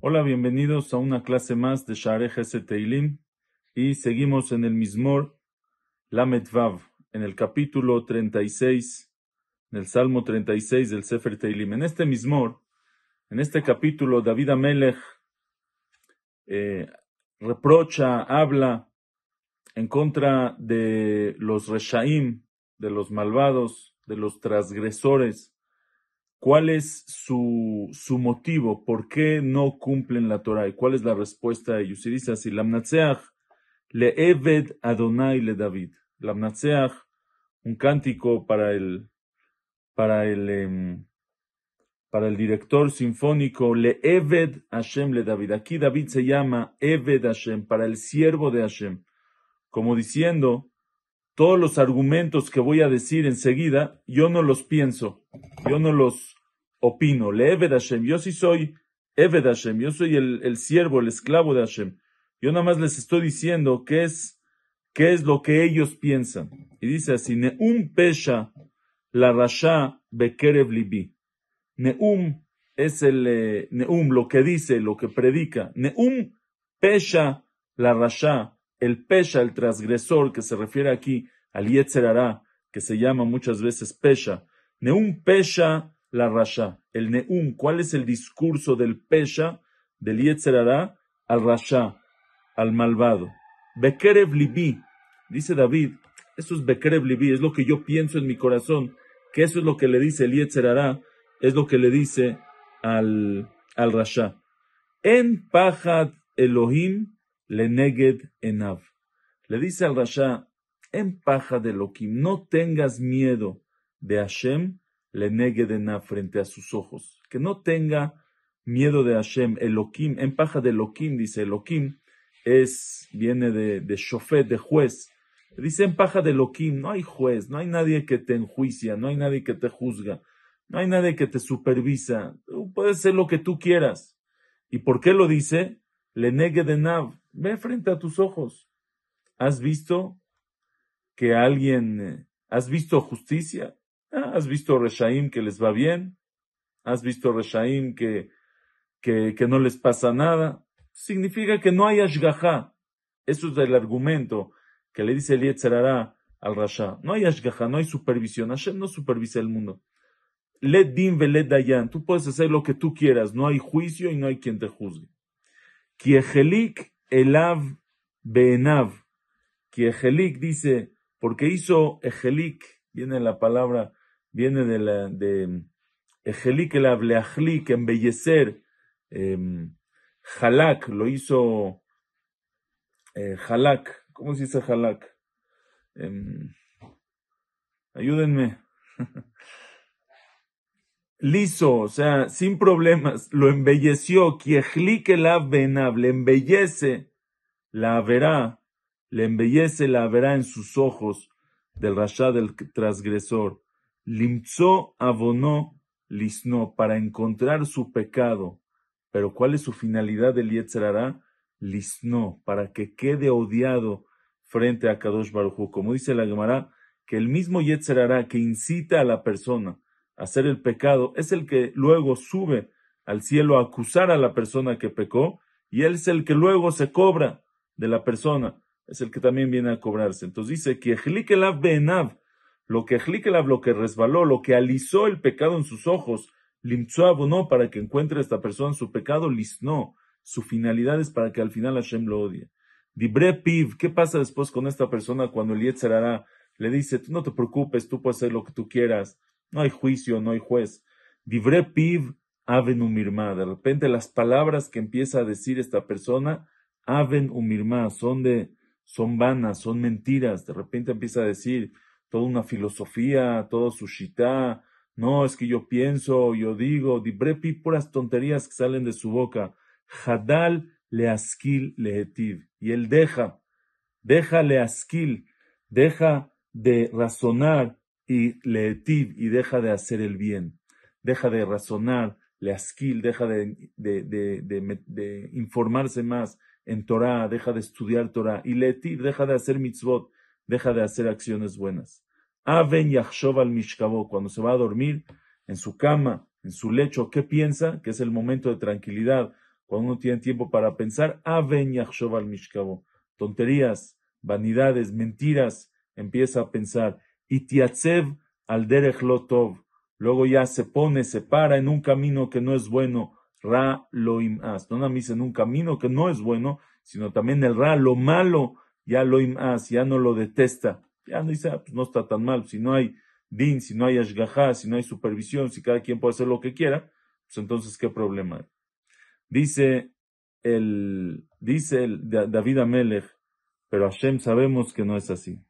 Hola, bienvenidos a una clase más de Share Teilim y seguimos en el Mismor Lamed Vav, en el capítulo 36, en el Salmo 36 del Sefer Teilim. En este Mismor, en este capítulo, David Amelech eh, reprocha, habla en contra de los Reshaim, de los malvados, de los transgresores, ¿Cuál es su, su motivo? ¿Por qué no cumplen la Torah? ¿Y cuál es la respuesta a ellos? Y dice así, Lamnatseach le Eved Adonai le David. Lamnatseach, un cántico para el, para el, em, para el director sinfónico, le Eved Hashem le David. Aquí David se llama Eved Hashem, para el siervo de Hashem. Como diciendo, todos los argumentos que voy a decir enseguida, yo no los pienso, yo no los opino. Le Eved Hashem, yo sí soy Eved Hashem, yo soy el, el siervo, el esclavo de Hashem. Yo nada más les estoy diciendo qué es, qué es lo que ellos piensan. Y dice así, Neum Pesha la Rasha Bekerev Libi. Neum es el eh, Neum, lo que dice, lo que predica. Neum Pesha la Rasha el pesha, el transgresor, que se refiere aquí al Yetzerará, que se llama muchas veces pesha. Neum pesha la rasha. El neum, ¿cuál es el discurso del pesha, del Yetzerará, al rasha, al malvado? Bekerev libi, dice David, eso es Bekerev libi, es lo que yo pienso en mi corazón, que eso es lo que le dice el Yetzerará, es lo que le dice al, al rasha. En pajad Elohim le neged enav. Le dice al Rasha, en paja de Elohim, no tengas miedo de Hashem, le neged enav frente a sus ojos. Que no tenga miedo de Hashem, Elohim, en paja de Elohim, dice Elohim, es, viene de, de shofet, de juez. Dice en paja de Elohim, no hay juez, no hay nadie que te enjuicia, no hay nadie que te juzga, no hay nadie que te supervisa, puedes ser lo que tú quieras. ¿Y por qué lo dice? Le negue de Nav, ve frente a tus ojos. ¿Has visto que alguien, eh, has visto justicia? Ah, ¿Has visto Reshaim que les va bien? ¿Has visto Reshaim que, que, que no les pasa nada? Significa que no hay Ashgaha. Eso es el argumento que le dice Elietzerara al Rasha. No hay Ashgaha, no hay supervisión. Hashem no supervisa el mundo. Let din veled dayan. Tú puedes hacer lo que tú quieras. No hay juicio y no hay quien te juzgue. Kiejelik elav beenav. Kiejelik dice, porque hizo ejelik, viene la palabra, viene de la, de ejelik elav, leachlik, embellecer, eh, halak, lo hizo eh, halak, ¿cómo se dice halak? Eh, ayúdenme. liso, o sea, sin problemas, lo embelleció, la benav, le embellece, la verá, le embellece, la verá en sus ojos del rasha del transgresor. Limzó abonó lisno, para encontrar su pecado. Pero ¿cuál es su finalidad del Yetzerará? Lisno, para que quede odiado frente a Kadosh Baruj Como dice la Gemara, que el mismo Yetzerará que incita a la persona hacer el pecado, es el que luego sube al cielo a acusar a la persona que pecó, y él es el que luego se cobra de la persona, es el que también viene a cobrarse. Entonces dice que Ejlikelav Benav, lo que Ejlikelav, lo que resbaló, lo que alisó el pecado en sus ojos, Limtsuav para que encuentre a esta persona su pecado, lisno, su finalidad es para que al final Hashem lo odie. Dibre Piv, ¿qué pasa después con esta persona cuando el Yetzerara le dice, tú no te preocupes, tú puedes hacer lo que tú quieras, no hay juicio, no hay juez. Divré piv aven umirma. De repente las palabras que empieza a decir esta persona, aven umirma, son de, son vanas, son mentiras. De repente empieza a decir toda una filosofía, todo su shita. No, es que yo pienso, yo digo, divré piv, puras tonterías que salen de su boca. Hadal leaskil lehetiv. Y él deja, deja leaskil, deja de razonar y leetiv y deja de hacer el bien, deja de razonar, leaskil, deja de, de, de, de, informarse más en Torah, deja de estudiar Torah y leetiv, deja de hacer mitzvot, deja de hacer acciones buenas. Aven yachshov al mishkavo, cuando se va a dormir en su cama, en su lecho, ¿qué piensa? Que es el momento de tranquilidad, cuando uno tiene tiempo para pensar, Aven yachshov al mishkavo. Tonterías, vanidades, mentiras, empieza a pensar. Y tiatzev al derech lotov. Luego ya se pone, se para en un camino que no es bueno. Ra lo as. No nada en un camino que no es bueno, sino también el ra, lo malo, ya lo as, ya no lo detesta ya no dice, ah, pues no está tan mal. Si no hay din, si no hay ashgajá, si no hay supervisión, si cada quien puede hacer lo que quiera, pues entonces, ¿qué problema? Dice el, dice el David Amelech, pero Hashem sabemos que no es así.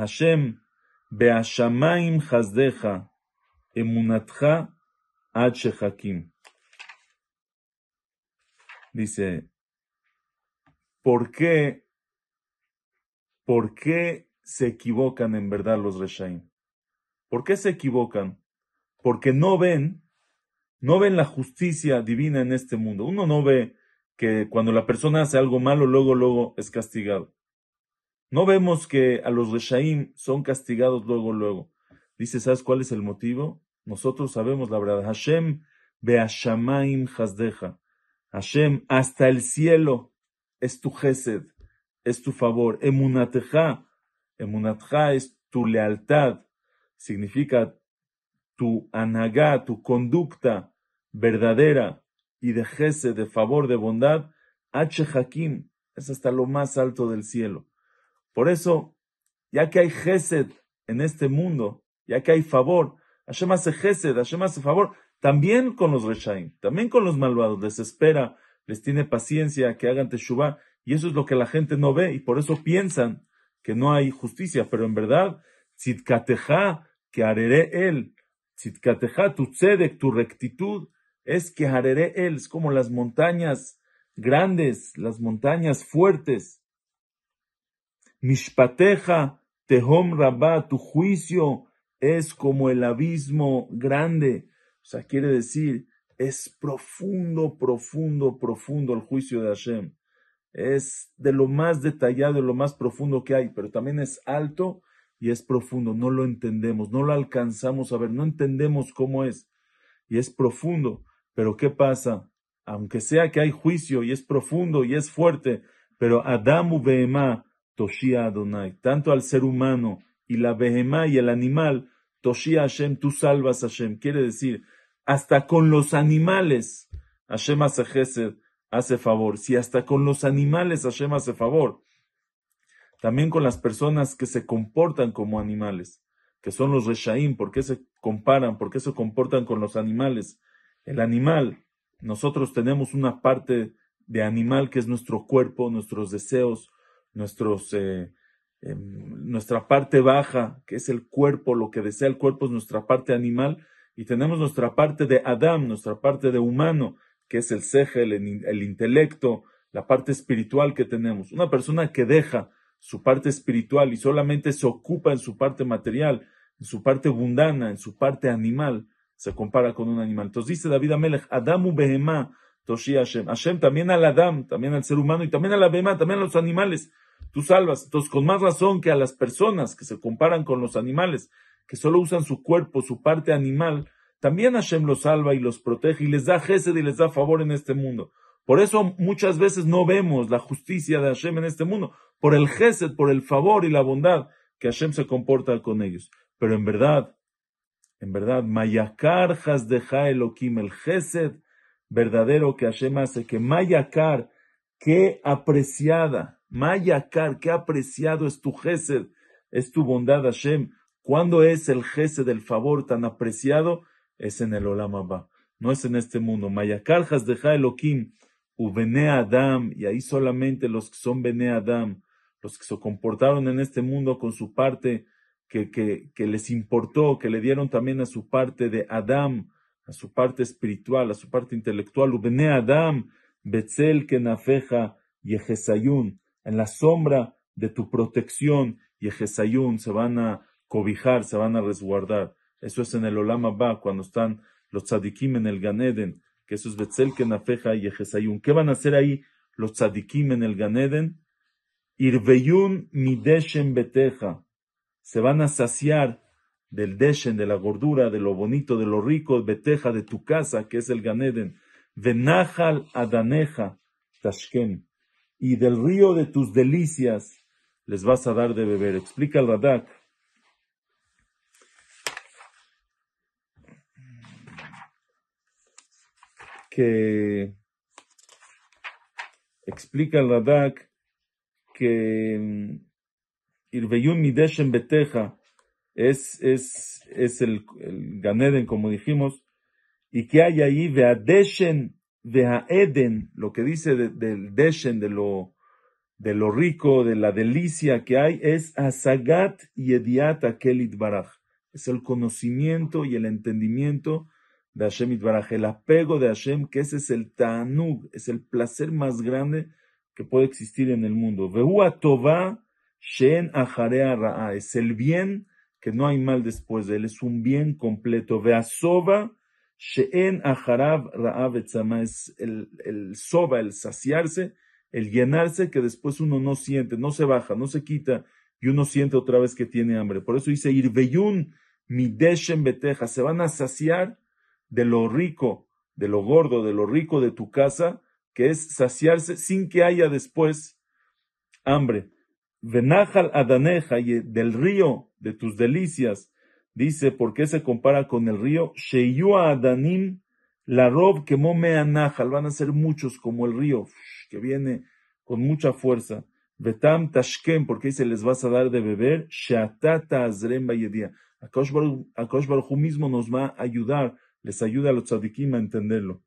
Hashem, beashamaim chazdeja, emunatcha ad hakim. Dice, ¿por qué ¿Por qué se equivocan en verdad los Reshaim? ¿Por qué se equivocan? Porque no ven, no ven la justicia divina en este mundo. Uno no ve que cuando la persona hace algo malo, luego, luego es castigado. No vemos que a los Reshaim son castigados luego, luego. Dice, ¿sabes cuál es el motivo? Nosotros sabemos la verdad. Hashem beashamaim hasdeja. Hashem, hasta el cielo es tu gesed es tu favor. Emunateja, emunateja es tu lealtad, significa tu anagá, tu conducta verdadera y de jese, de favor, de bondad. H. Hakim es hasta lo más alto del cielo. Por eso, ya que hay gesed en este mundo, ya que hay favor, Hashem hace gesed, Hashem hace favor, también con los reshaim, también con los malvados, les espera, les tiene paciencia, que hagan teshuvah, y eso es lo que la gente no ve y por eso piensan que no hay justicia. Pero en verdad, tzitkateja, que haré él, tzitkateja, tu tzedek, tu rectitud, es que haré él. Es como las montañas grandes, las montañas fuertes. Mishpateja, tehom rabá, tu juicio es como el abismo grande. O sea, quiere decir, es profundo, profundo, profundo el juicio de Hashem es de lo más detallado, de lo más profundo que hay, pero también es alto y es profundo. No lo entendemos, no lo alcanzamos a ver, no entendemos cómo es. Y es profundo. Pero ¿qué pasa? Aunque sea que hay juicio y es profundo y es fuerte, pero Adamu Behemá, Toshia Adonai, tanto al ser humano y la Behemá y el animal, Toshia Hashem, tú salvas Hashem. Quiere decir, hasta con los animales, Hashem hace hace favor, si hasta con los animales Hashem hace favor, también con las personas que se comportan como animales, que son los Reshaim, ¿por qué se comparan? ¿Por qué se comportan con los animales? El animal, nosotros tenemos una parte de animal que es nuestro cuerpo, nuestros deseos, nuestros, eh, em, nuestra parte baja, que es el cuerpo, lo que desea el cuerpo es nuestra parte animal, y tenemos nuestra parte de Adam, nuestra parte de humano, que es el segel, el, intelecto, la parte espiritual que tenemos. Una persona que deja su parte espiritual y solamente se ocupa en su parte material, en su parte mundana, en su parte animal, se compara con un animal. Entonces dice David Amelech, Adamu Behemá, Toshi Hashem. Hashem también al Adam, también al ser humano y también a la Behemá, también a los animales. Tú salvas. Entonces, con más razón que a las personas que se comparan con los animales, que solo usan su cuerpo, su parte animal, también Hashem los salva y los protege y les da gesed y les da favor en este mundo. Por eso muchas veces no vemos la justicia de Hashem en este mundo, por el gesed, por el favor y la bondad que Hashem se comporta con ellos. Pero en verdad, en verdad, Mayakar Hasdeja Elohim, el gesed verdadero que Hashem hace, que Mayakar, qué apreciada, Mayakar, qué apreciado es tu gesed, es tu bondad Hashem. ¿Cuándo es el gesed del favor tan apreciado? es en el Olam Abba, no es en este mundo. Mayakar de Elohim, Ubene Adam, y ahí solamente los que son Bene Adam, los que se comportaron en este mundo con su parte que, que, que les importó, que le dieron también a su parte de Adam, a su parte espiritual, a su parte intelectual, Ubene Adam, Betzel Kenafeja, Yehesayun, en la sombra de tu protección, Yehesayun, se van a cobijar, se van a resguardar. Eso es en el Olam Abba, cuando están los tzadikim en el Ganeden, que eso es Betzel, Kenafeja y Ejesayun. ¿Qué van a hacer ahí los tzadikim en el Ganeden? Irveyun mideshem beteja. se van a saciar del deshen, de la gordura, de lo bonito, de lo rico, beteja de tu casa, que es el Ganeden, venajal adaneja, tashken, y del río de tus delicias les vas a dar de beber. Explica el Radak. Que explica el Radak que Irveyun Mideshen Beteja es, es, es el, el Ganeden, como dijimos, y que hay ahí Veadeshen, Veaeden, lo que dice del Deshen, de lo, de lo rico, de la delicia que hay, es Asagat y Ediat Akelit Baraj. Es el conocimiento y el entendimiento de Hashem Itbaraj, el apego de Hashem, que ese es el Ta'anug, es el placer más grande que puede existir en el mundo. Shen Ra'a, es el bien que no hay mal después de él, es un bien completo. Veasova Sheen Acharav Ra'a es el, el soba, el saciarse, el llenarse que después uno no siente, no se baja, no se quita y uno siente otra vez que tiene hambre. Por eso dice Irveyun Mideshem Beteja, se van a saciar de lo rico, de lo gordo, de lo rico de tu casa, que es saciarse sin que haya después hambre. Venajal Adaneja y del río de tus delicias, dice, ¿por qué se compara con el río? Sheyua Adanim, la rob que anajal, van a ser muchos como el río, que viene con mucha fuerza. Betam Tashkem, porque se les vas a dar de beber, Shatata Azrem Bayedia. Akosh Baruj mismo nos va a ayudar, les ayuda a los tzadikim a entenderlo.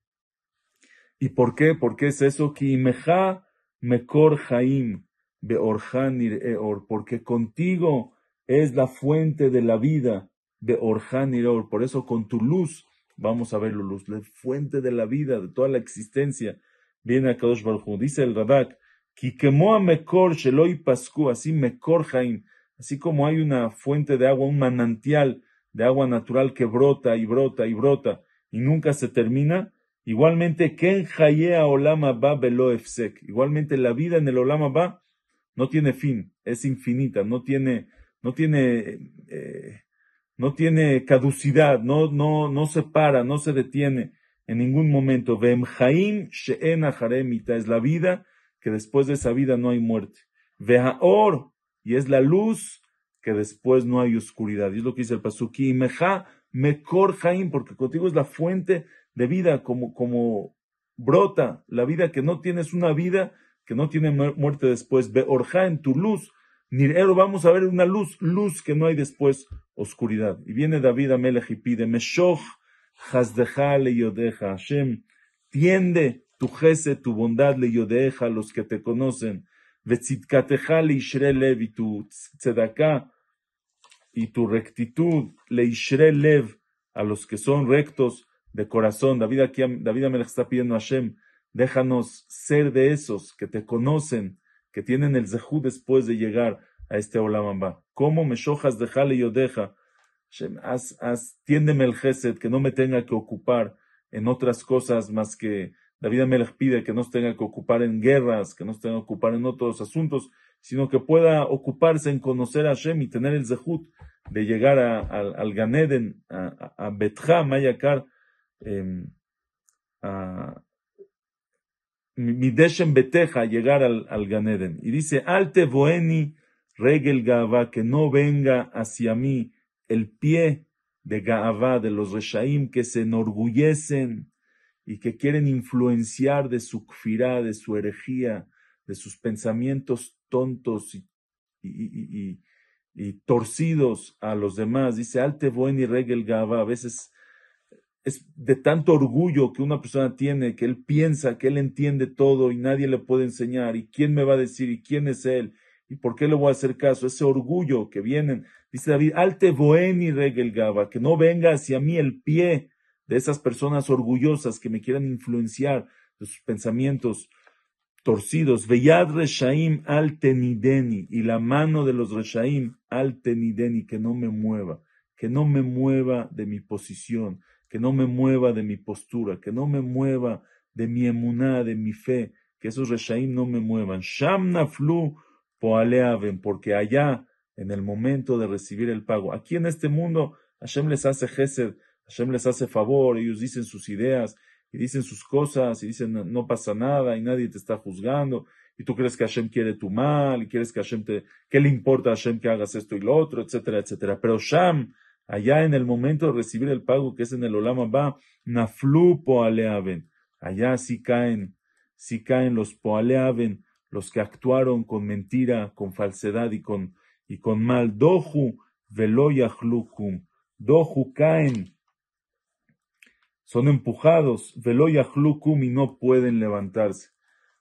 ¿Y por qué? ¿Por qué es eso? Ki meja mekor haim Eor, porque contigo es la fuente de la vida, Beorhan Eor. Por eso con tu luz, vamos a ver luz, la fuente de la vida, de toda la existencia, viene a Kadosh Baruj Dice el Radak, Kikemoa Mekor Sheloi Pascu, así Mekor Haim, así como hay una fuente de agua, un manantial de agua natural que brota y brota y brota y nunca se termina, igualmente Ken Hayea Olama Ba Belo igualmente la vida en el Olama Ba no tiene fin, es infinita, no tiene, no tiene, eh, no tiene caducidad, no, no, no se para, no se detiene en ningún momento. She'en haremita es la vida que después de esa vida no hay muerte. Vehaor y es la luz que después no hay oscuridad. Y es lo que dice el Pasuki. Meja mekor porque contigo es la fuente de vida, como, como brota la vida que no tienes una vida que no tiene muerte después. Ve orja en tu luz. Nirero, vamos a ver una luz, luz que no hay después oscuridad. Y viene David a Melech y pide, Meshoch hasdeja le yodeja. Hashem, tiende tu jese, tu bondad le yodeja a los que te conocen. Vetzitkateja le ishre y tu tzedaka y tu rectitud le ishre lev a los que son rectos de corazón. David aquí, David Amelech está pidiendo a Hashem, Déjanos ser de esos que te conocen, que tienen el zehu después de llegar a este Olamamba. ¿Cómo me shojas de jale y odeja? Haz, tiéndeme el gesed, que no me tenga que ocupar en otras cosas más que David Amelech pide que no tenga que ocupar en guerras, que no tenga que ocupar en otros asuntos, sino que pueda ocuparse en conocer a Hashem y tener el zehut de llegar al Ganeden, a, a, Betja, Mayakar, em, a, Mideshem Beteja, llegar al, al Ganeden. Y dice, Alte Boeni Regel Gaava, que no venga hacia mí el pie de Gaava, de los Reshaim que se enorgullecen y que quieren influenciar de su kfirá, de su herejía, de sus pensamientos tontos y, y, y, y torcidos a los demás. Dice, Alte Boeni Regel Gaava, a veces es de tanto orgullo que una persona tiene, que él piensa que él entiende todo y nadie le puede enseñar, y quién me va a decir, y quién es él, y por qué le voy a hacer caso, ese orgullo que vienen, dice David, alte boeni regel gaba, que no venga hacia mí el pie de esas personas orgullosas que me quieran influenciar de sus pensamientos torcidos, veyad reshaim al tenideni, y la mano de los reshaim al tenideni, que no me mueva, que no me mueva de mi posición, que no me mueva de mi postura, que no me mueva de mi emuná, de mi fe, que esos reshaim no me muevan. Sham naflu poaleaven, porque allá en el momento de recibir el pago. Aquí en este mundo, Hashem les hace gesed, Hashem les hace favor, ellos dicen sus ideas y dicen sus cosas y dicen no pasa nada y nadie te está juzgando y tú crees que Hashem quiere tu mal y quieres que Hashem te, ¿qué le importa a Hashem que hagas esto y lo otro, etcétera, etcétera. Pero Sham, allá en el momento de recibir el pago que es en el Olama va, Naflu Poaleaven, allá sí caen, sí caen los Poaleaven, los que actuaron con mentira, con falsedad y con, y con mal. Dohu veloyahlukum, Dohu caen, son empujados, veloyahlukum y no pueden levantarse.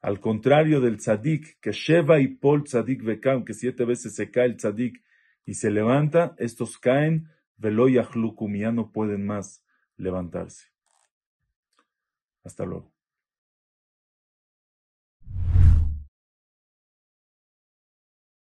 Al contrario del tzadik, que Sheva y Pol tzadik vekam, que siete veces se cae el tzadik y se levanta, estos caen, veloyahlukum, ya no pueden más levantarse. Hasta luego.